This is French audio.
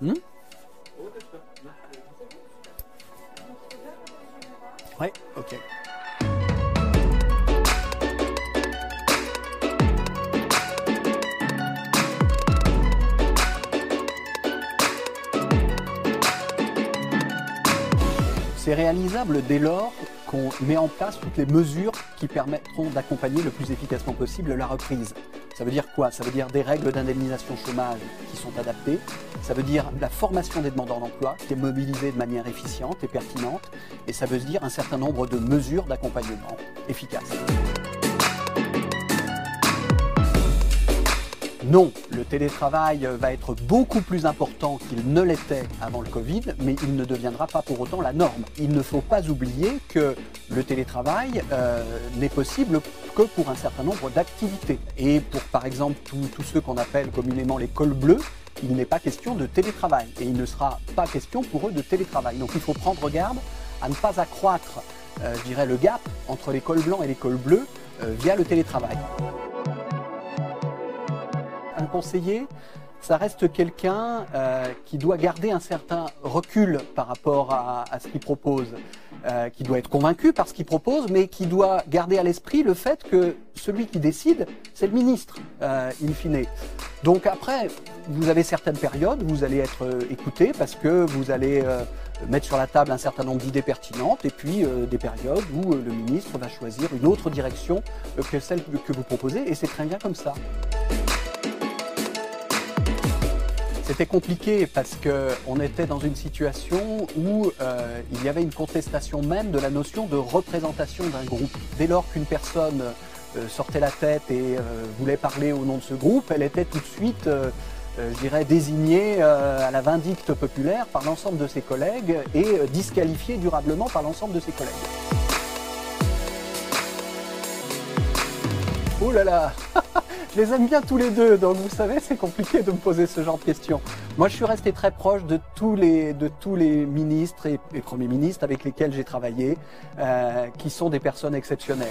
Hmm? Ouais, ok. C'est réalisable dès lors qu'on met en place toutes les mesures qui permettront d'accompagner le plus efficacement possible la reprise. Ça veut dire quoi? Ça veut dire des règles d'indemnisation chômage qui sont adaptées. Ça veut dire la formation des demandeurs d'emploi qui est mobilisée de manière efficiente et pertinente. Et ça veut dire un certain nombre de mesures d'accompagnement efficaces. Non, le télétravail va être beaucoup plus important qu'il ne l'était avant le Covid, mais il ne deviendra pas pour autant la norme. Il ne faut pas oublier que le télétravail euh, n'est possible que pour un certain nombre d'activités. Et pour par exemple tous ceux qu'on appelle communément les cols bleus, il n'est pas question de télétravail. Et il ne sera pas question pour eux de télétravail. Donc il faut prendre garde à ne pas accroître, euh, je dirais, le gap entre les cols blancs et les cols bleus euh, via le télétravail un conseiller, ça reste quelqu'un euh, qui doit garder un certain recul par rapport à, ce qu'il propose, euh, qui doit être convaincu par ce qu'il propose, mais qui doit garder à l'esprit le fait que celui qui décide, c'est le ministre, euh, in fine. Donc après, vous avez certaines périodes, vous allez être écouté parce que vous allez mettre sur la table un certain nombre d'idées pertinentes, et puis des périodes où le ministre va choisir une autre direction que celle que vous proposez, et c'est très bien comme ça. C'était compliqué parce qu'on était dans une situation où euh, il y avait une contestation même de la notion de représentation d'un groupe. Dès lors qu'une personne euh, sortait la tête et euh, voulait parler au nom de ce groupe, elle était tout de suite, je dirais, désignée à la vindicte populaire par l'ensemble de ses collègues et disqualifiée durablement par l'ensemble de ses collègues. Oh là là Je les aime bien tous les deux, donc vous savez, c'est compliqué de me poser ce genre de questions. Moi, je suis resté très proche de tous les, de tous les ministres et, premiers ministres avec lesquels j'ai travaillé, euh, qui sont des personnes exceptionnelles.